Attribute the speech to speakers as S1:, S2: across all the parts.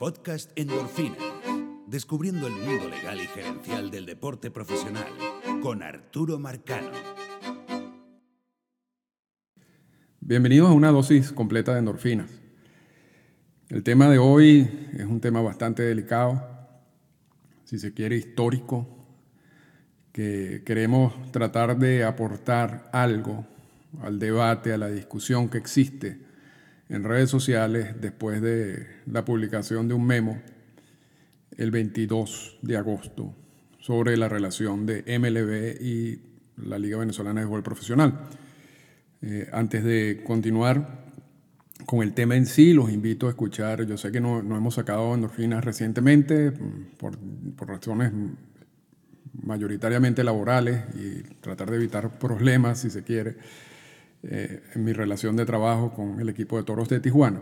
S1: podcast Endorfina, descubriendo el mundo legal y gerencial del deporte profesional, con Arturo Marcano.
S2: Bienvenidos a una dosis completa de endorfinas. El tema de hoy es un tema bastante delicado, si se quiere histórico, que queremos tratar de aportar algo al debate, a la discusión que existe en redes sociales después de la publicación de un memo el 22 de agosto sobre la relación de MLB y la Liga Venezolana de Fútbol Profesional. Eh, antes de continuar con el tema en sí, los invito a escuchar, yo sé que no, hemos sacado endorfinas recientemente mm, por, por razones mayoritariamente laborales y tratar de evitar problemas, si se quiere. Eh, en mi relación de trabajo con el equipo de toros de Tijuana.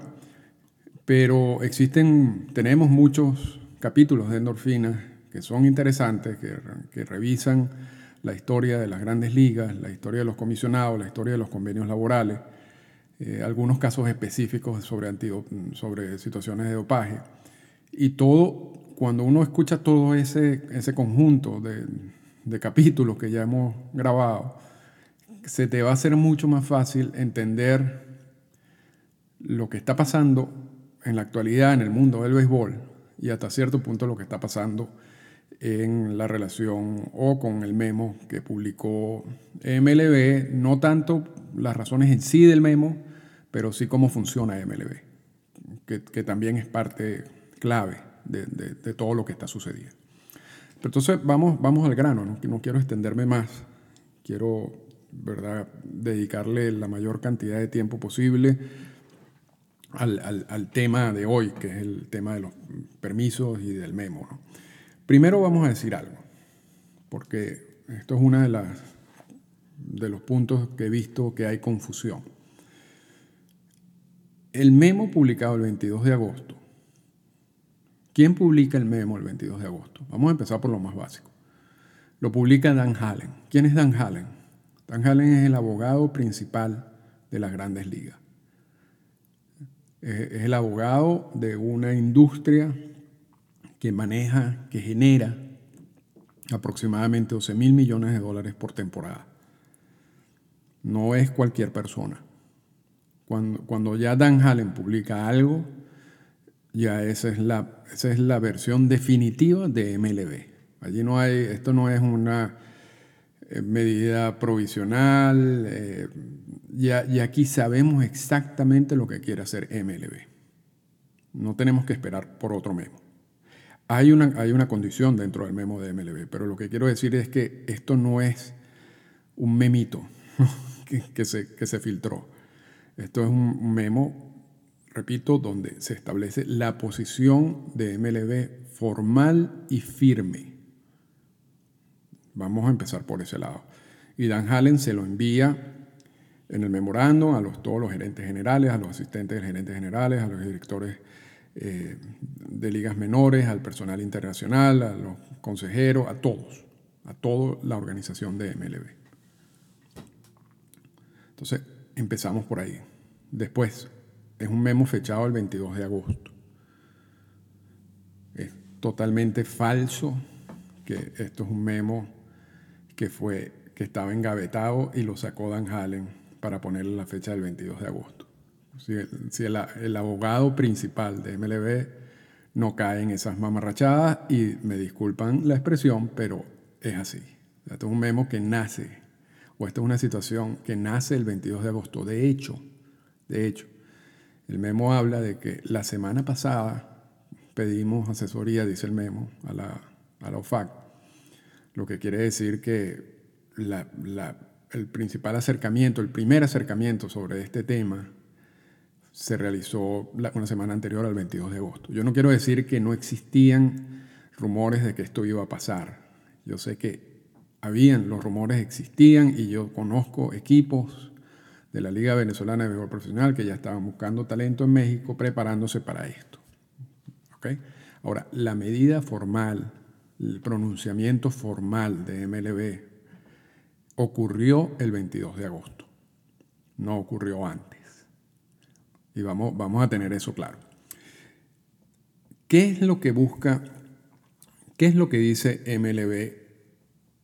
S2: Pero existen, tenemos muchos capítulos de endorfinas que son interesantes, que, que revisan la historia de las grandes ligas, la historia de los comisionados, la historia de los convenios laborales, eh, algunos casos específicos sobre, sobre situaciones de dopaje. Y todo, cuando uno escucha todo ese, ese conjunto de, de capítulos que ya hemos grabado, se te va a hacer mucho más fácil entender lo que está pasando en la actualidad en el mundo del béisbol y hasta cierto punto lo que está pasando en la relación o con el memo que publicó MLB, no tanto las razones en sí del memo, pero sí cómo funciona MLB, que, también es parte clave de, todo lo que está sucediendo. entonces vamos, vamos al grano, no, no quiero extenderme más, quiero ¿verdad? dedicarle la mayor cantidad de tiempo posible al, tema de hoy, que es el tema de los permisos y del memo. Primero vamos a decir algo, porque esto es uno de, de los puntos que he visto que hay confusión. El memo publicado el 22 de agosto. ¿Quién publica el memo el 22 de agosto? Vamos a empezar por lo más básico. Lo publica Dan Hallen. ¿Quién es Dan Hallen? Dan Hallen es el abogado principal de las grandes ligas. Es el abogado de una industria que maneja, que genera aproximadamente 12 mil millones de dólares por temporada. No es cualquier persona. Cuando, ya Dan Hallen publica algo, ya esa es, la, esa es la versión definitiva de MLB. Allí no hay, esto no es una eh, medida provisional, eh, y, aquí sabemos exactamente lo que quiere hacer MLB. No tenemos que esperar por otro memo. Hay una, hay una condición dentro del memo de MLB, pero lo que quiero decir es que esto no es un memito que, se, que se filtró. Esto es un memo, repito, donde se establece la posición de MLB formal y firme Vamos a empezar por ese lado. Y Dan Hallen se lo envía en el memorándum a los, todos los gerentes generales, a los asistentes de gerentes generales, a los directores eh, de ligas menores, al personal internacional, a los consejeros, a todos, a toda la organización de MLB. Entonces, empezamos por ahí. Después, es un memo fechado el 22 de agosto. Es totalmente falso que esto es un memo que, fue, que estaba engavetado y lo sacó Dan Hallen para ponerle la fecha del 22 de agosto. Si, el, abogado principal de MLB no cae en esas mamarrachadas y me disculpan la expresión, pero es así. Esto es un memo que nace, o esta es una situación que nace el 22 de agosto. De hecho, de hecho, el memo habla de que la semana pasada pedimos asesoría, dice el memo, a la, a la OFAC, lo que quiere decir que el principal acercamiento, el primer acercamiento sobre este tema se realizó una semana anterior al 22 de agosto. Yo no quiero decir que no existían rumores de que esto iba a pasar. Yo sé que habían, los rumores existían y yo conozco equipos de la Liga Venezolana de Béisbol Profesional que ya estaban buscando talento en México preparándose para esto. Ahora, la medida formal el pronunciamiento formal de MLB ocurrió el 22 de agosto, no ocurrió antes. Y vamos, vamos a tener eso claro. ¿Qué es lo que busca, qué es lo que dice MLB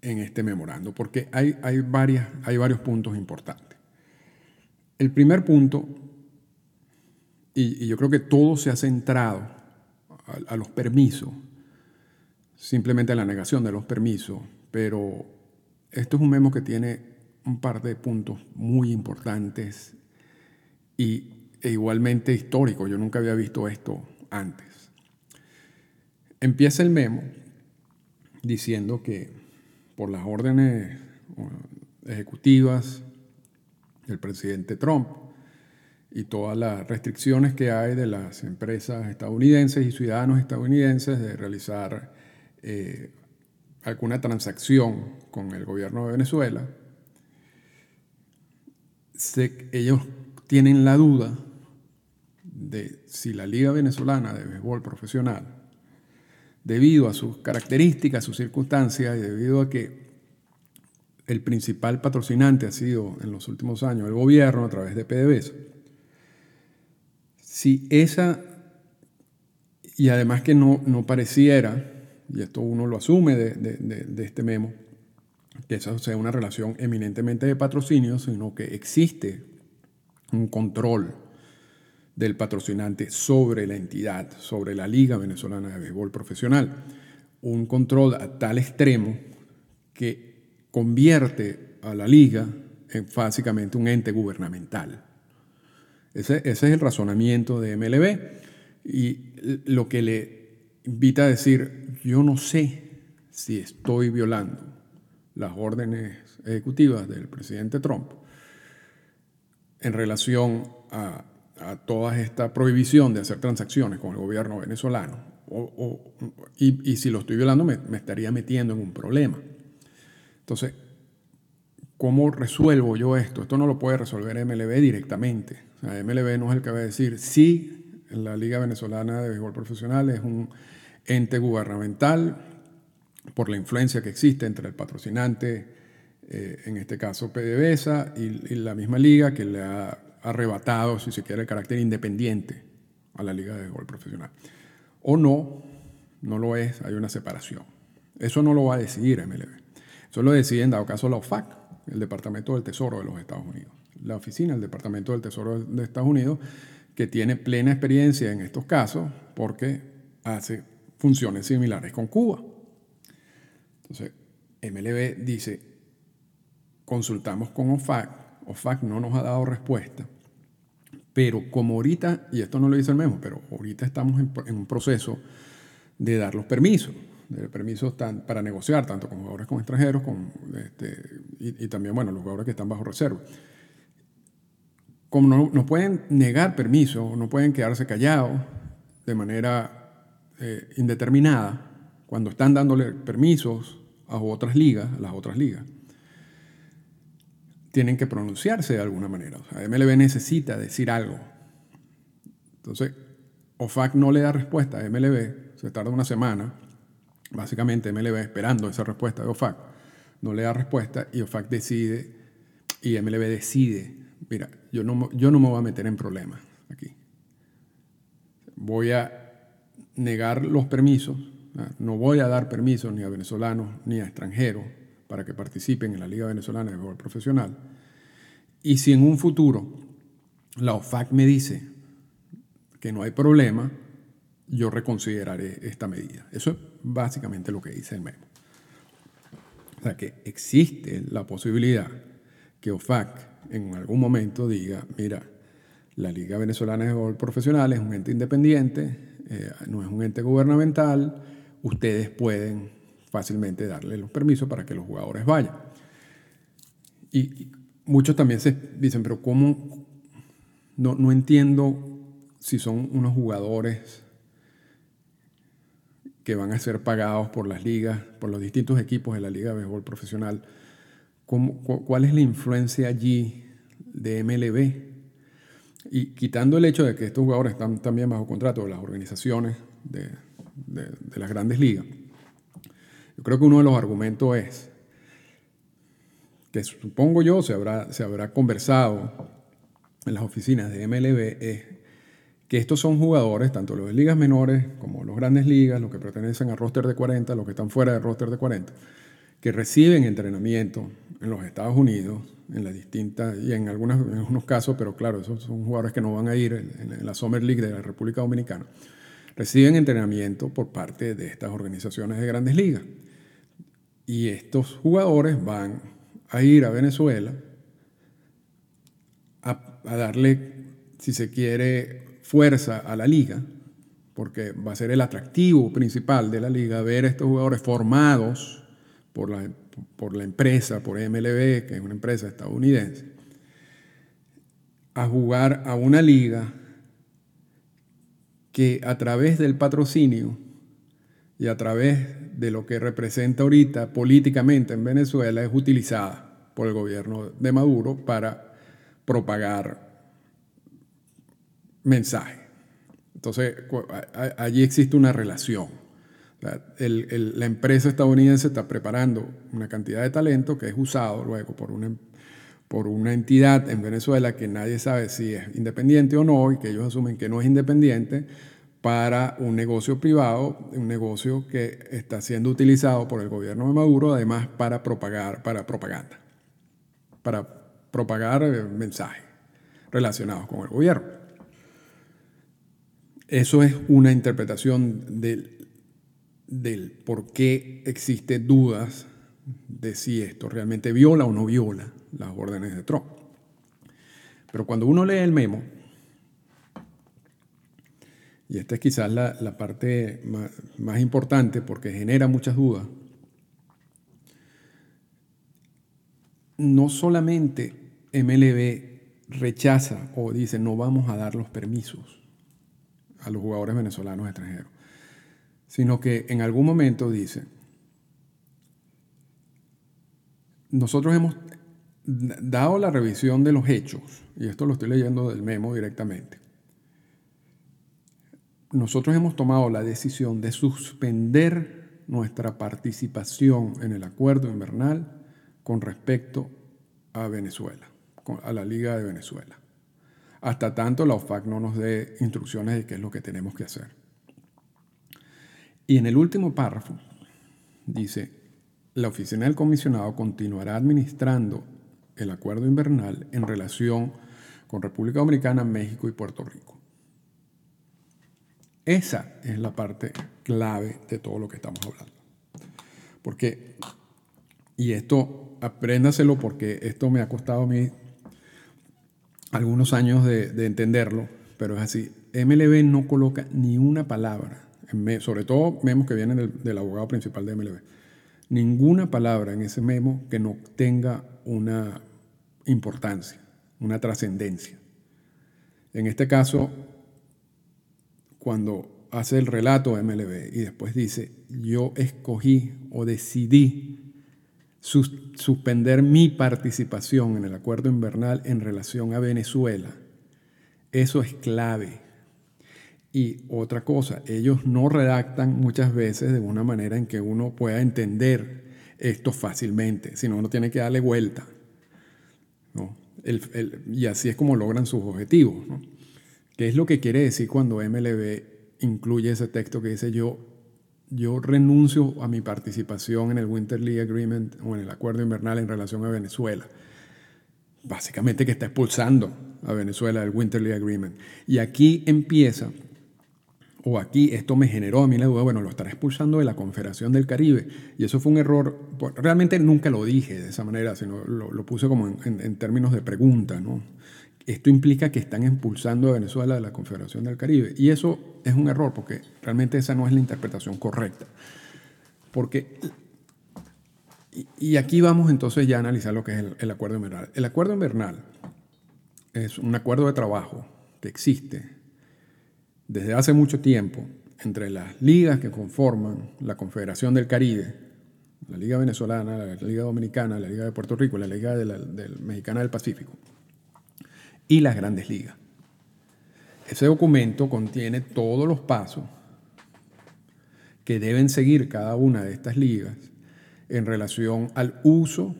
S2: en este memorando? Porque hay, hay, varias, hay varios puntos importantes. El primer punto, y, yo creo que todo se ha centrado a, a los permisos, simplemente la negación de los permisos, pero esto es un memo que tiene un par de puntos muy importantes y, e igualmente históricos. Yo nunca había visto esto antes. Empieza el memo diciendo que por las órdenes ejecutivas del presidente Trump y todas las restricciones que hay de las empresas estadounidenses y ciudadanos estadounidenses de realizar eh, alguna transacción con el gobierno de Venezuela, ellos tienen la duda de si la Liga Venezolana de Béisbol Profesional, debido a sus características, sus circunstancias y debido a que el principal patrocinante ha sido en los últimos años el gobierno a través de PDVSA, si esa, y además que no, no pareciera, y esto uno lo asume de, de este memo, que esa sea una relación eminentemente de patrocinio, sino que existe un control del patrocinante sobre la entidad, sobre la Liga Venezolana de Béisbol Profesional. Un control a tal extremo que convierte a la liga en básicamente un ente gubernamental. Ese, ese, es el razonamiento de MLB y lo que le invita a decir, yo no sé si estoy violando las órdenes ejecutivas del presidente Trump en relación a, toda esta prohibición de hacer transacciones con el gobierno venezolano. y, si lo estoy violando, me, estaría metiendo en un problema. Entonces, ¿cómo resuelvo yo esto? Esto no lo puede resolver MLB directamente. O sea, MLB no es el que va a decir, sí, la Liga Venezolana de Béisbol Profesional es un ente gubernamental por la influencia que existe entre el patrocinante eh, en este caso PDVSA, y, la misma liga que le ha arrebatado, si se quiere, el carácter independiente a la liga de gol profesional. O no, no lo es, hay una separación. Eso no lo va a decidir MLB. Eso lo decide en dado caso la OFAC, el Departamento del Tesoro de los Estados Unidos. La oficina del Departamento del Tesoro de Estados Unidos, que tiene plena experiencia en estos casos porque hace funciones similares con Cuba. Entonces, MLB dice, consultamos con OFAC, OFAC no nos ha dado respuesta, pero como ahorita, y esto no lo dice el memo, pero ahorita estamos en, un proceso de dar los permisos, de permisos para negociar tanto con jugadores como extranjeros con, este, y, también, bueno, los jugadores que están bajo reserva. Como no, no pueden negar permisos, no pueden quedarse callados de manera eh, indeterminada cuando están dándole permisos a otras ligas, a las otras ligas tienen que pronunciarse de alguna manera. O sea, MLB necesita decir algo. Entonces, OFAC no le da respuesta a MLB, se tarda una semana, básicamente MLB esperando esa respuesta de OFAC, no le da respuesta y OFAC decide, y MLB decide, mira, yo no, yo no me voy a meter en problemas aquí. Voy a negar los permisos, no voy a dar permisos ni a venezolanos ni a extranjeros para que participen en la Liga Venezolana de Béisbol Profesional. Y si en un futuro la OFAC me dice que no hay problema, yo reconsideraré esta medida. Eso es básicamente lo que dice el memo. O sea que existe la posibilidad que OFAC en algún momento diga, mira, la Liga Venezolana de Béisbol Profesional es un ente independiente, eh, no es un ente gubernamental, ustedes pueden fácilmente darle los permisos para que los jugadores vayan. Y muchos también se dicen, pero ¿cómo? No, no entiendo si son unos jugadores que van a ser pagados por las ligas, por los distintos equipos de la Liga de Béisbol Profesional. ¿Cómo, ¿Cuál es la influencia allí de MLB? Y quitando el hecho de que estos jugadores están también bajo contrato de las organizaciones de, de, las grandes ligas, yo creo que uno de los argumentos es que supongo yo se habrá, se habrá conversado en las oficinas de MLB es que estos son jugadores, tanto los de ligas menores como los grandes ligas, los que pertenecen al roster de 40, los que están fuera del roster de 40, que reciben entrenamiento en los Estados Unidos, en las distintas, y en, algunas, en algunos casos, pero claro, esos son jugadores que no van a ir en, la Summer League de la República Dominicana, reciben entrenamiento por parte de estas organizaciones de grandes ligas. Y estos jugadores van a ir a Venezuela a, a darle, si se quiere, fuerza a la liga, porque va a ser el atractivo principal de la liga ver a estos jugadores formados por la, por la empresa, por MLB, que es una empresa estadounidense, a jugar a una liga que a través del patrocinio y a través de lo que representa ahorita políticamente en Venezuela es utilizada por el gobierno de Maduro para propagar mensajes. Entonces, allí existe una relación. La empresa estadounidense está preparando una cantidad de talento que es usado luego por una, por una entidad en Venezuela que nadie sabe si es independiente o no y que ellos asumen que no es independiente para un negocio privado, un negocio que está siendo utilizado por el gobierno de Maduro además para propagar, para propaganda, para propagar eh, mensajes relacionados con el gobierno. Eso es una interpretación del, del por qué existen dudas de si esto realmente viola o no viola las órdenes de Trump. Pero cuando uno lee el memo, y esta es quizás la, la parte más, más importante porque genera muchas dudas, no solamente MLB rechaza o dice no vamos a dar los permisos a los jugadores venezolanos extranjeros, sino que en algún momento dice, nosotros hemos dado la revisión de los hechos, y esto lo estoy leyendo del memo directamente, nosotros hemos tomado la decisión de suspender nuestra participación en el acuerdo invernal con respecto a Venezuela, a la Liga de Venezuela hasta tanto la OFAC no nos dé instrucciones de qué es lo que tenemos que hacer. Y en el último párrafo dice, la oficina del comisionado continuará administrando el acuerdo invernal en relación con República Dominicana, México y Puerto Rico. Esa es la parte clave de todo lo que estamos hablando. Porque, y esto apréndaselo porque esto me ha costado a mí algunos años de, entenderlo, pero es así. MLB no coloca ni una palabra, sobre todo memos que vienen del, abogado principal de MLB, ninguna palabra en ese memo que no tenga una importancia, una trascendencia. En este caso, cuando hace el relato de MLB y después dice, yo escogí o decidí suspender mi participación en el acuerdo invernal en relación a Venezuela. Eso es clave. Y otra cosa, ellos no redactan muchas veces de una manera en que uno pueda entender esto fácilmente, sino uno tiene que darle vuelta. y así es como logran sus objetivos. ¿Qué es lo que quiere decir cuando MLB incluye ese texto que dice yo yo renuncio a mi participación en el Winter League Agreement o en el acuerdo invernal en relación a Venezuela. Básicamente que está expulsando a Venezuela del Winter League Agreement. Y aquí empieza, o aquí esto me generó a mí la duda, bueno, lo estará expulsando de la Confederación del Caribe. Y eso fue un error, realmente nunca lo dije de esa manera, sino lo, puse como en, términos de pregunta, ¿no? Esto implica que están impulsando a Venezuela de la Confederación del Caribe. Y eso es un error porque realmente esa no es la interpretación correcta. Porque, y aquí vamos entonces ya a analizar lo que es el, acuerdo invernal. El acuerdo invernal es un acuerdo de trabajo que existe desde hace mucho tiempo entre las ligas que conforman la Confederación del Caribe, la Liga Venezolana, la Liga Dominicana, la Liga de Puerto Rico, la Liga Mexicana del Pacífico y las grandes ligas. Ese documento contiene todos los pasos que deben seguir cada una de estas ligas en relación al uso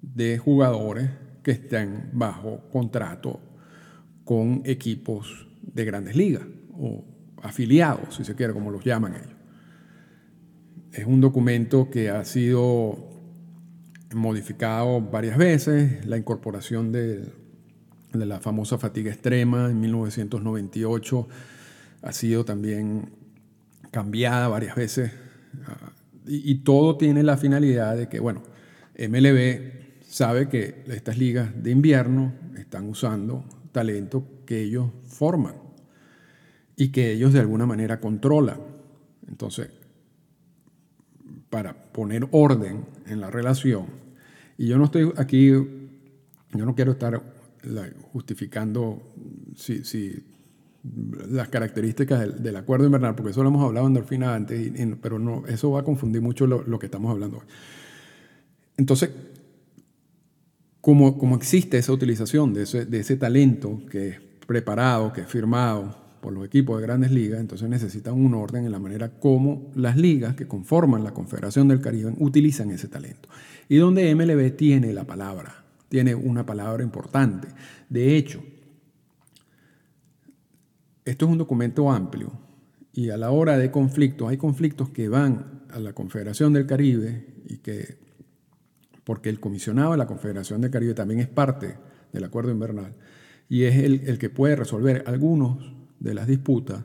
S2: de jugadores que estén bajo contrato con equipos de grandes ligas o afiliados, si se quiere, como los llaman ellos. Es un documento que ha sido modificado varias veces, la incorporación de, la famosa fatiga extrema en 1998 ha sido también cambiada varias veces ah, y, y, todo tiene la finalidad de que, bueno, MLB sabe que estas ligas de invierno están usando talento que ellos forman y que ellos de alguna manera controlan. Entonces, para poner orden en la relación, y yo no estoy aquí, yo no quiero estar justificando si, si las características del, acuerdo invernal, porque eso lo hemos hablado en Endorfina antes, pero no, eso va a confundir mucho lo, lo, que estamos hablando hoy. Entonces, como, como existe esa utilización de ese, de ese talento que es preparado, que es firmado por los equipos de grandes ligas, entonces necesitan un orden en la manera como las ligas que conforman la Confederación del Caribe utilizan ese talento. Y donde MLB tiene la palabra, tiene una palabra importante. De hecho, esto es un documento amplio y a la hora de conflictos, hay conflictos que van a la Confederación del Caribe y que, porque el comisionado de la Confederación del Caribe también es parte del acuerdo invernal y es el, el que puede resolver algunos de las disputas,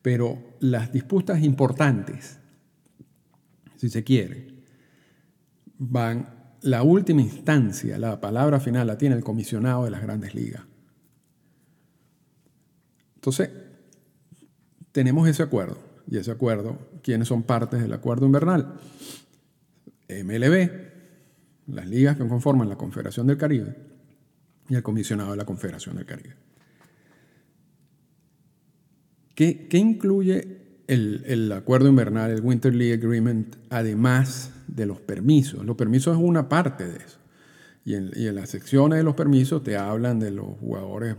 S2: pero las disputas importantes, si se quiere, van, la última instancia, la palabra final la tiene el comisionado de las grandes ligas. Entonces, tenemos ese acuerdo. Y ese acuerdo, ¿quiénes son partes del acuerdo invernal? MLB, las ligas que conforman la Confederación del Caribe y el comisionado de la Confederación del Caribe. ¿Qué, qué incluye el, el, acuerdo invernal, el Winter League Agreement, además de los permisos? Los permisos es una parte de eso. Y en, y en las secciones de los permisos te hablan de los jugadores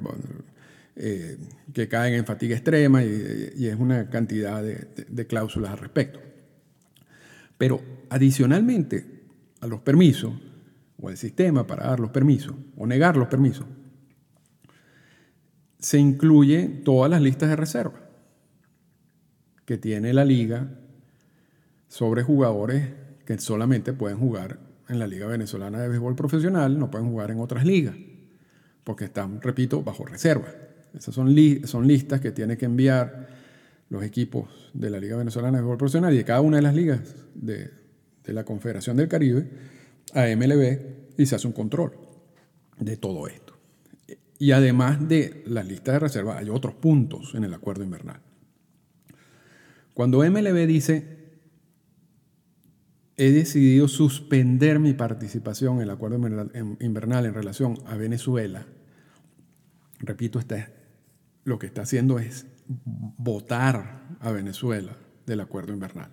S2: eh, que caen en fatiga extrema y, y es una cantidad de, de, de, cláusulas al respecto. Pero adicionalmente a los permisos, o al sistema para dar los permisos, o negar los permisos, se incluye todas las listas de reserva que tiene la liga sobre jugadores que solamente pueden jugar en la Liga Venezolana de Béisbol Profesional, no pueden jugar en otras ligas, porque están, repito, bajo reserva. Esas son, li son listas que tienen que enviar los equipos de la Liga Venezolana de Béisbol Profesional y de cada una de las ligas de, de la Confederación del Caribe a MLB y se hace un control de todo esto. Y además de las listas de reserva, hay otros puntos en el acuerdo invernal. Cuando MLB dice, he decidido suspender mi participación en el acuerdo invernal en relación a Venezuela, repito, lo que está haciendo es votar a Venezuela del acuerdo invernal.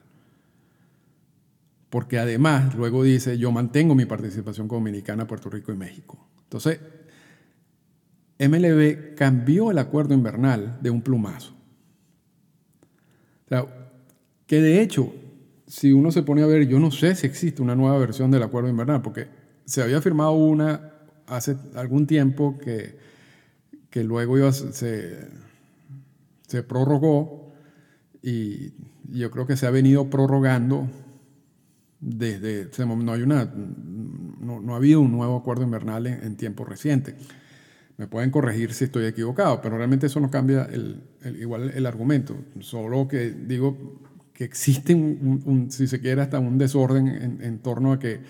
S2: Porque además luego dice, yo mantengo mi participación con Dominicana, Puerto Rico y México. Entonces, MLB cambió el acuerdo invernal de un plumazo. Que de hecho, si uno se pone a ver, yo no sé si existe una nueva versión del acuerdo invernal, porque se había firmado una hace algún tiempo que, que luego se, se prorrogó y yo creo que se ha venido prorrogando desde. No, hay una, no, no ha habido un nuevo acuerdo invernal en tiempo reciente. Me pueden corregir si estoy equivocado, pero realmente eso no cambia el, el, igual el argumento. Solo que digo que existe, un, un, si se quiere, hasta un desorden en, en, torno a que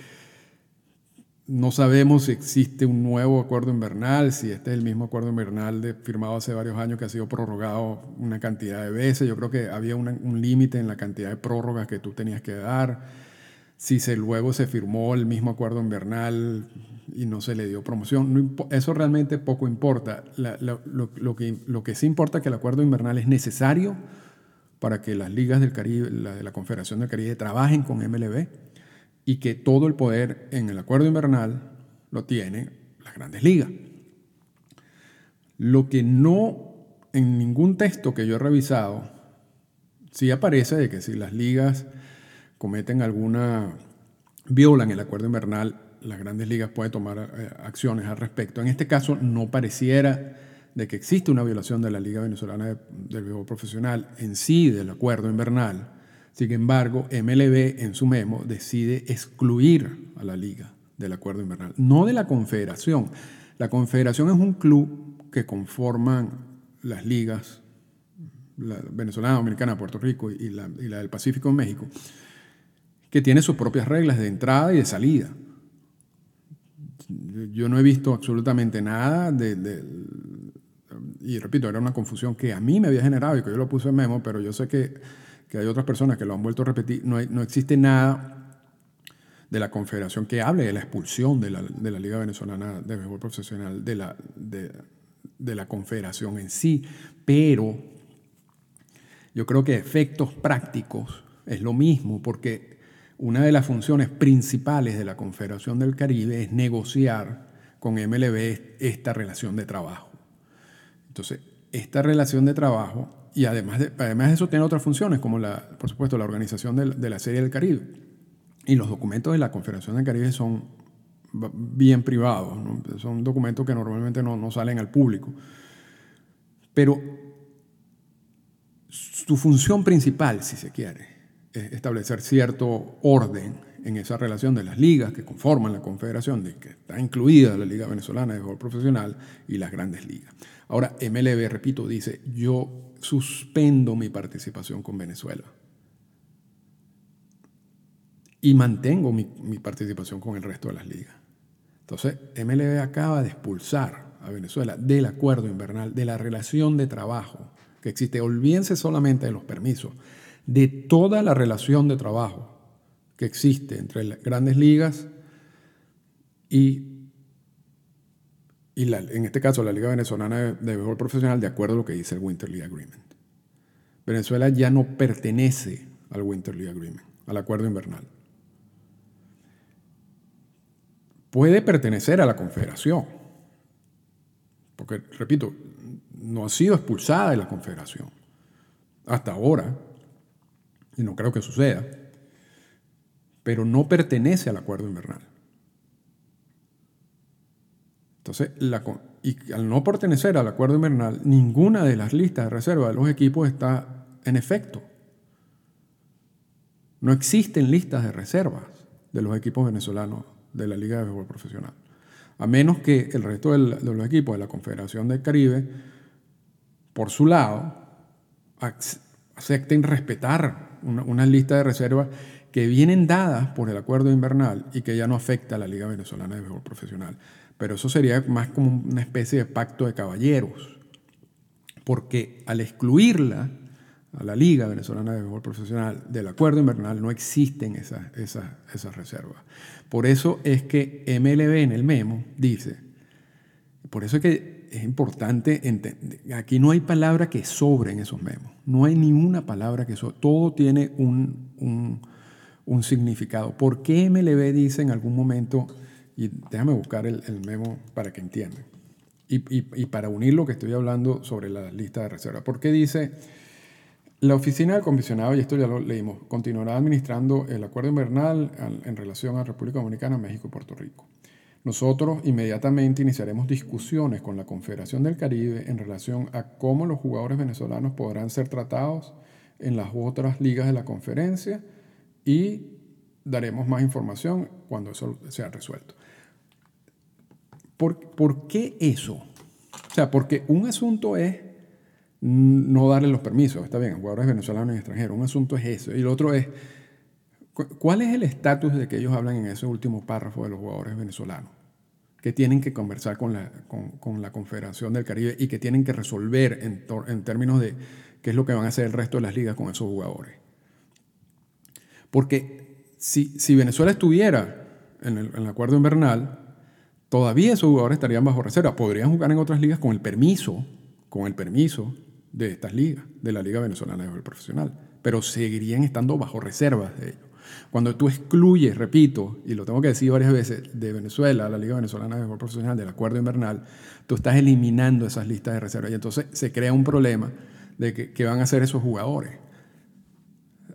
S2: no sabemos si existe un nuevo acuerdo invernal, si este es el mismo acuerdo invernal de, firmado hace varios años que ha sido prorrogado una cantidad de veces. Yo creo que había una, un límite en la cantidad de prórrogas que tú tenías que dar. Si luego se firmó el mismo acuerdo invernal y no se le dio promoción. Eso realmente poco importa. Lo, que, lo que sí importa es que el acuerdo invernal es necesario para que las ligas del Caribe, la de la Confederación del Caribe, trabajen con MLB y que todo el poder en el acuerdo invernal lo tiene las grandes ligas. Lo que no, en ningún texto que yo he revisado, sí aparece de que si las ligas cometen alguna, violan el acuerdo invernal, las grandes ligas pueden tomar eh, acciones al respecto. En este caso no pareciera de que existe una violación de la Liga Venezolana de- del Béisbol Profesional en sí del acuerdo invernal. Sin embargo, MLB en su memo decide excluir a la liga del acuerdo invernal, no de la confederación. La confederación es un club que conforman las ligas la venezolana, dominicana, Puerto Rico y la, y la del Pacífico en México, que tiene sus propias reglas de entrada y de salida. Yo no he visto absolutamente nada de, y repito, era una confusión que a mí me había generado y que yo lo puse en memo, pero yo sé que, que hay otras personas que lo han vuelto a repetir. No, no existe nada de la confederación que hable de la expulsión de la, de la Liga Venezolana de Béisbol Profesional, de la, de la confederación en sí, pero yo creo que efectos prácticos es lo mismo, porque una de las funciones principales de la Confederación del Caribe es negociar con MLB esta relación de trabajo. Entonces, esta relación de trabajo, y además de, además de eso tiene otras funciones, como la, por supuesto la organización de, de la Serie del Caribe. Y los documentos de la Confederación del Caribe son bien privados, ¿no? son documentos que normalmente no, no salen al público. Pero su función principal, si se quiere, establecer cierto orden en esa relación de las ligas que conforman la confederación, de que está incluida la Liga Venezolana de Béisbol Profesional y las grandes ligas. Ahora, MLB, repito, dice, yo suspendo mi participación con Venezuela y mantengo mi, mi participación con el resto de las ligas. Entonces, MLB acaba de expulsar a Venezuela del acuerdo invernal, de la relación de trabajo que existe. Olvídense solamente de los permisos, de toda la relación de trabajo que existe entre las grandes ligas y, y la- en este caso la Liga Venezolana de, Béisbol Profesional, de acuerdo a lo que dice el Winter League Agreement. Venezuela ya no pertenece al Winter League Agreement, al acuerdo invernal. Puede pertenecer a la Confederación, porque, repito, no ha sido expulsada de la Confederación hasta ahora, y no creo que suceda, pero no pertenece al acuerdo invernal. Entonces, y al no pertenecer al acuerdo invernal, ninguna de las listas de reserva de los equipos está en efecto. No existen listas de reservas de los equipos venezolanos de la Liga de Béisbol Profesional. A menos que el resto de los equipos de la Confederación del Caribe, por su lado, ac- acepten respetar una, una lista de reservas que vienen dadas por el acuerdo invernal y que ya no afecta a la Liga Venezolana de Béisbol Profesional. Pero eso sería más como una especie de pacto de caballeros, porque al excluirla a la Liga Venezolana de Béisbol Profesional del acuerdo invernal no existen esas, esas, esas reservas. Por eso es que MLB en el memo dice, por eso es que es importante entender, aquí no hay palabra que sobre en esos memos, no hay ni una palabra que sobre, todo tiene un, un, un significado. ¿Por qué MLB dice en algún momento, y déjame buscar el, el memo para que entiendan, y, y- y para unir lo que estoy hablando sobre la lista de reserva, ¿por qué dice... La oficina del comisionado, y esto ya lo leímos, continuará administrando el acuerdo invernal al- en relación a República Dominicana, México y Puerto Rico. Nosotros inmediatamente iniciaremos discusiones con la Confederación del Caribe en relación a cómo los jugadores venezolanos podrán ser tratados en las otras ligas de la conferencia y daremos más información cuando eso sea resuelto. ¿Por, por qué eso? O sea, porque un asunto es no darle los permisos, está bien, jugadores venezolanos y extranjeros. Un asunto es eso. Y el otro es, ¿cuál es el estatus de que ellos hablan en ese último párrafo de los jugadores venezolanos? Que tienen que conversar con la, con, con la Confederación del Caribe y que tienen que resolver en, en términos de qué es lo que van a hacer el resto de las ligas con esos jugadores. Porque si, si Venezuela estuviera en el, acuerdo invernal, todavía esos jugadores estarían bajo reserva. Podrían jugar en otras ligas con el permiso, con el permiso de estas ligas, de la Liga Venezolana de Profesional, pero seguirían estando bajo reservas de ellos. Cuando tú excluyes, repito, y lo tengo que decir varias veces, de Venezuela, la Liga Venezolana de Béisbol Profesional, del acuerdo invernal, tú estás eliminando esas listas de reserva y entonces se crea un problema de que, que van a hacer esos jugadores.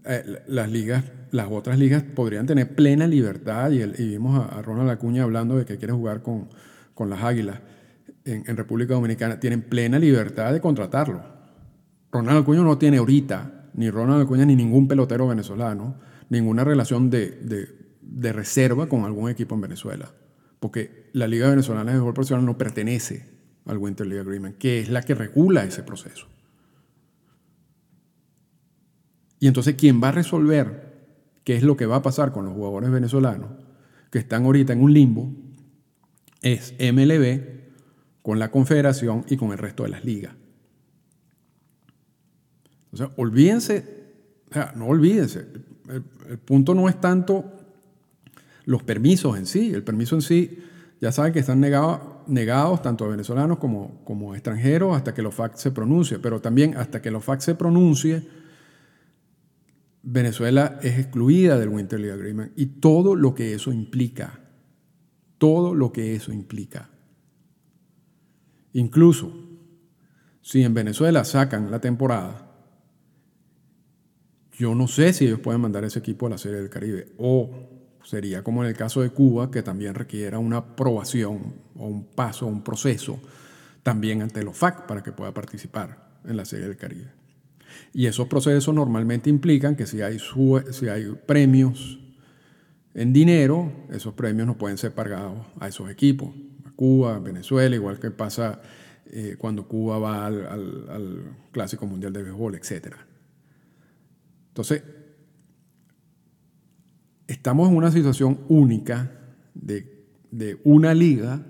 S2: Eh, las ligas, las otras ligas podrían tener plena libertad y, vimos a, Ronald Acuña hablando de que quiere jugar con, con las Águilas en, República Dominicana tienen plena libertad de contratarlo. Ronald Acuña no tiene ahorita, ni Ronald Acuña ni ningún pelotero venezolano, ninguna relación de, de reserva con algún equipo en Venezuela. Porque la Liga Venezolana de Béisbol Profesional no pertenece al Winter League Agreement, que es la que regula ese proceso. Y entonces, ¿quién va a resolver qué es lo que va a pasar con los jugadores venezolanos que están ahorita en un limbo? Es MLB con la confederación y con el resto de las ligas. O sea, olvídense, o sea, no olvídense, el, punto no es tanto los permisos en sí, el permiso en sí, ya saben que están negados, negados tanto a venezolanos como, como extranjeros hasta que los FAC se pronuncie, pero también hasta que los FAC se pronuncie, Venezuela es excluida del Winter League Agreement y todo lo que eso implica, todo lo que eso implica. Incluso si en Venezuela sacan la temporada, yo no sé si ellos pueden mandar ese equipo a la Serie del Caribe o sería como en el caso de Cuba, que también requiera una aprobación o un paso, un proceso también ante los FAC para que pueda participar en la Serie del Caribe. Y esos procesos normalmente implican que si hay, premios en dinero, esos premios no pueden ser pagados a esos equipos, a Cuba, a Venezuela, igual que pasa eh, cuando Cuba va al, al, Clásico Mundial de Béisbol, etc. Entonces, estamos en una situación única de, una liga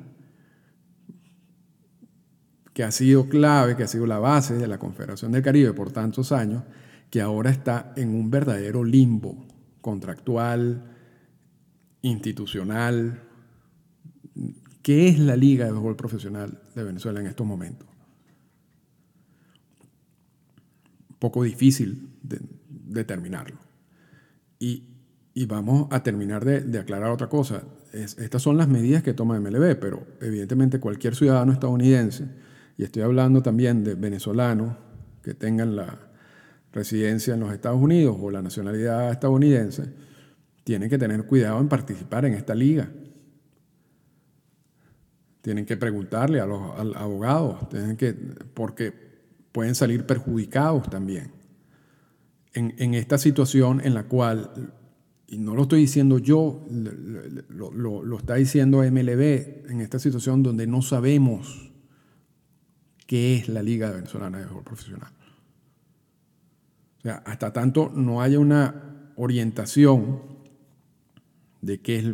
S2: que ha sido clave, que ha sido la base de la Confederación del Caribe por tantos años, que ahora está en un verdadero limbo contractual, institucional. ¿Qué es la Liga de Béisbol Profesional de Venezuela en estos momentos? Un poco difícil de determinarlo. Y, vamos a terminar de, aclarar otra cosa. estas son las medidas que toma MLB, pero evidentemente cualquier ciudadano estadounidense y estoy hablando también de venezolanos que tengan la residencia en los Estados Unidos o la nacionalidad estadounidense, tienen que tener cuidado en participar en esta liga. Tienen que preguntarle a los abogados, porque pueden salir perjudicados también. En, esta situación en la cual, y no lo estoy diciendo yo, lo, está diciendo MLB, en esta situación donde no sabemos qué es la Liga Venezolana de Béisbol Profesional. O sea, hasta tanto no haya una orientación de qué es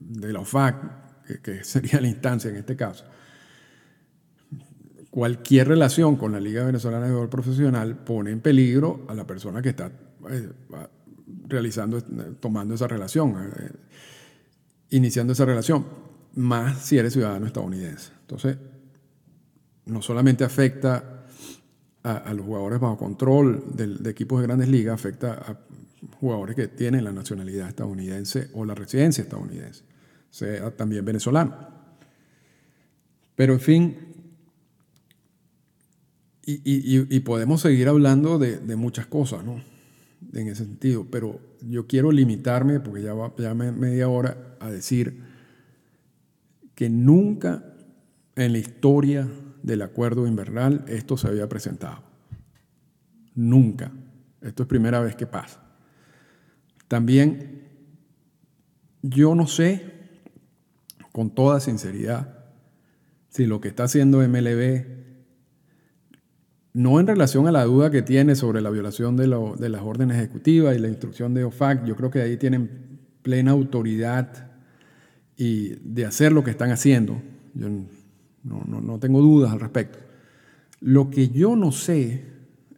S2: de la OFAC, que, sería la instancia en este caso, cualquier relación con la Liga Venezolana de Béisbol Profesional pone en peligro a la persona que está eh, realizando, tomando esa relación, eh, iniciando esa relación, más si eres ciudadano estadounidense. Entonces, no solamente afecta a, los jugadores bajo control de, equipos de grandes ligas, afecta a jugadores que tienen la nacionalidad estadounidense o la residencia estadounidense, sea también venezolano. Pero en fin, y, podemos seguir hablando de, muchas cosas, ¿no? En ese sentido, pero yo quiero limitarme, porque ya va ya media hora, a decir que nunca en la historia del acuerdo invernal esto se había presentado. Nunca. Esto es primera vez que pasa. También yo no sé, con toda sinceridad, si lo que está haciendo MLB, no en relación a la duda que tiene sobre la violación de, las órdenes ejecutivas y la instrucción de OFAC, yo creo que ahí tienen plena autoridad y de hacer lo que están haciendo. Yo no, no, no tengo dudas al respecto. Lo que yo no sé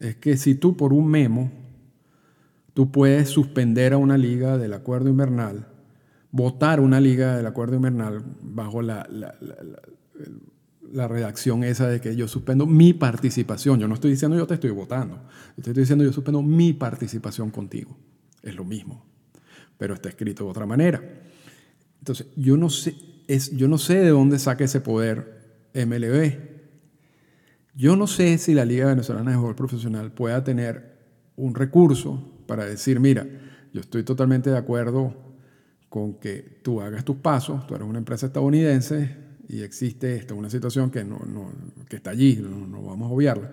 S2: es que si tú por un memo, tú puedes suspender a una liga del acuerdo invernal, votar una liga del acuerdo invernal bajo la, la, la, redacción esa de que yo suspendo mi participación. Yo no estoy diciendo yo te estoy votando, estoy diciendo yo suspendo mi participación contigo. Es lo mismo, pero está escrito de otra manera. Entonces, yo no sé, es, yo no sé de dónde saca ese poder MLB. Yo no sé si la Liga Venezolana de Fútbol Profesional pueda tener un recurso para decir, mira, yo estoy totalmente de acuerdo con que tú hagas tus pasos, tú eres una empresa estadounidense y existe esto, una situación que, no, que está allí, no, vamos a obviarla.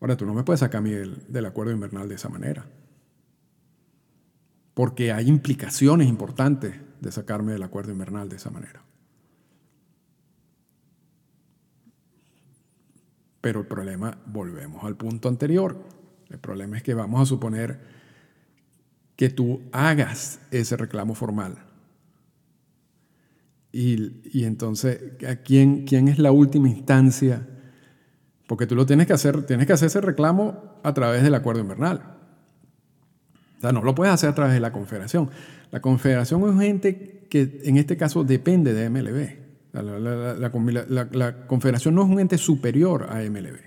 S2: Ahora, tú no me puedes sacar a mí del, acuerdo invernal de esa manera. Porque hay implicaciones importantes de sacarme del acuerdo invernal de esa manera. Pero el problema, volvemos al punto anterior, el problema es que vamos a suponer que tú hagas ese reclamo formal. Y, entonces, ¿a quién, quién es la última instancia? Porque tú lo tienes que hacer, tienes que hacer ese reclamo a través del acuerdo invernal. O sea, no lo puedes hacer a través de la confederación. La confederación es un ente que en este caso depende de MLB. La, confederación no es un ente superior a MLB.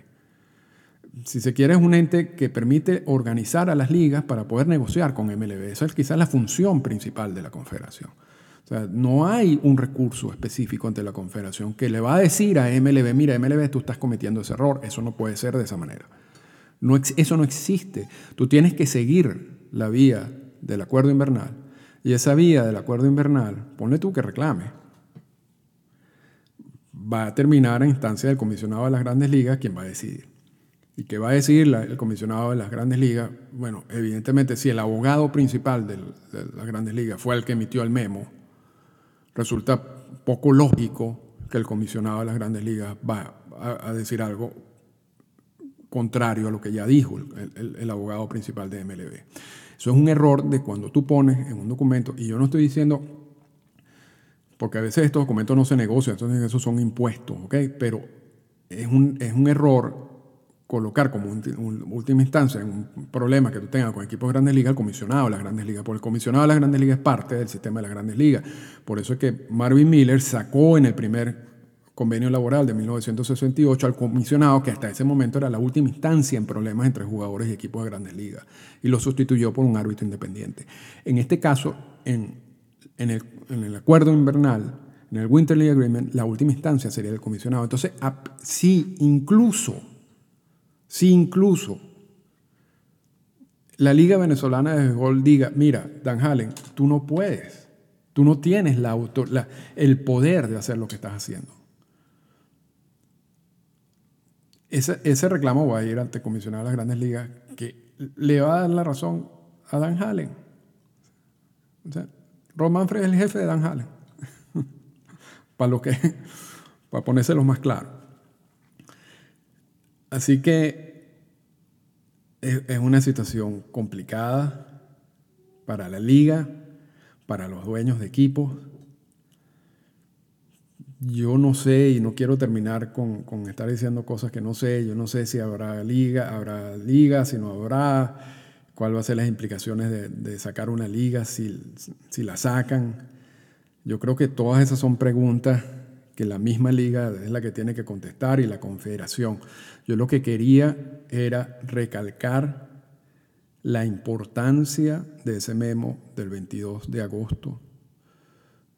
S2: Si se quiere, es un ente que permite organizar a las ligas para poder negociar con MLB. Esa es quizás la función principal de la confederación. No hay un recurso específico ante la confederación que le va a decir a MLB, mira, MLB, tú estás cometiendo ese error. Eso no puede ser de esa manera. Eso no existe. Tú tienes que seguir la vía del acuerdo invernal. Y esa vía del acuerdo invernal, ponle tú que reclame va a terminar a instancia del comisionado de las grandes ligas quien va a decidir. ¿Y qué va a decir el comisionado de las grandes ligas? Bueno, evidentemente si el abogado principal de las grandes ligas fue el que emitió el memo, resulta poco lógico que el comisionado de las grandes ligas va a, decir algo contrario a lo que ya dijo el, el, abogado principal de MLB. Eso es un error de cuando tú pones en un documento, y yo no estoy diciendo porque a veces estos documentos no se negocian, entonces esos son impuestos, ¿ok? Pero es un, es un error colocar como última instancia en un problema que tú tengas con equipos de grandes ligas al comisionado de las grandes ligas, porque el comisionado de las grandes ligas es parte del sistema de las grandes ligas. Por eso es que Marvin Miller sacó en el primer convenio laboral de 1968 al comisionado, que hasta ese momento era la última instancia en problemas entre jugadores y equipos de grandes ligas, y lo sustituyó por un árbitro independiente. En este caso, en en el, acuerdo invernal, en el Winterly Agreement, la última instancia sería el comisionado. Entonces, si incluso, si incluso la Liga Venezolana de Béisbol diga, mira, Dan Halen, tú no puedes, tú no tienes la el poder de hacer lo que estás haciendo. Ese, ese, reclamo va a ir ante comisionado de las grandes ligas que le va a dar la razón a Dan Halen. O sea, Manfred es el jefe de Dan Halen. para lo que, para ponérselo más claro. Así que es, una situación complicada para la liga, para los dueños de equipos. Yo no sé y no quiero terminar con, estar diciendo cosas que no sé. Yo no sé si habrá liga, habrá liga, si no habrá cuál va a ser las implicaciones de, sacar una liga, si, si, la sacan. Yo creo que todas esas son preguntas que la misma liga es la que tiene que contestar y la confederación. Yo lo que quería era recalcar la importancia de ese memo del 22 de agosto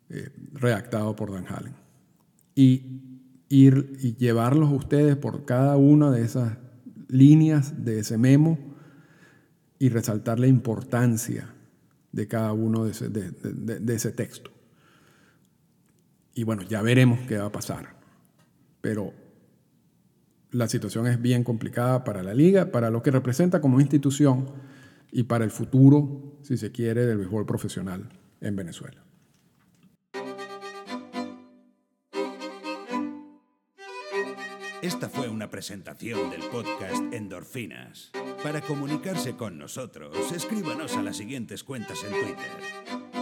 S2: eh, redactado por Dan Halen y ir y llevarlos ustedes por cada una de esas líneas de ese memo y resaltar la importancia de cada uno de ese, texto. Y bueno, ya veremos qué va a pasar. Pero la situación es bien complicada para la liga, para lo que representa como institución y para el futuro, si se quiere, del béisbol profesional en Venezuela.
S1: Esta fue una presentación del podcast Endorfinas. Para comunicarse con nosotros, escríbanos a las siguientes cuentas en Twitter.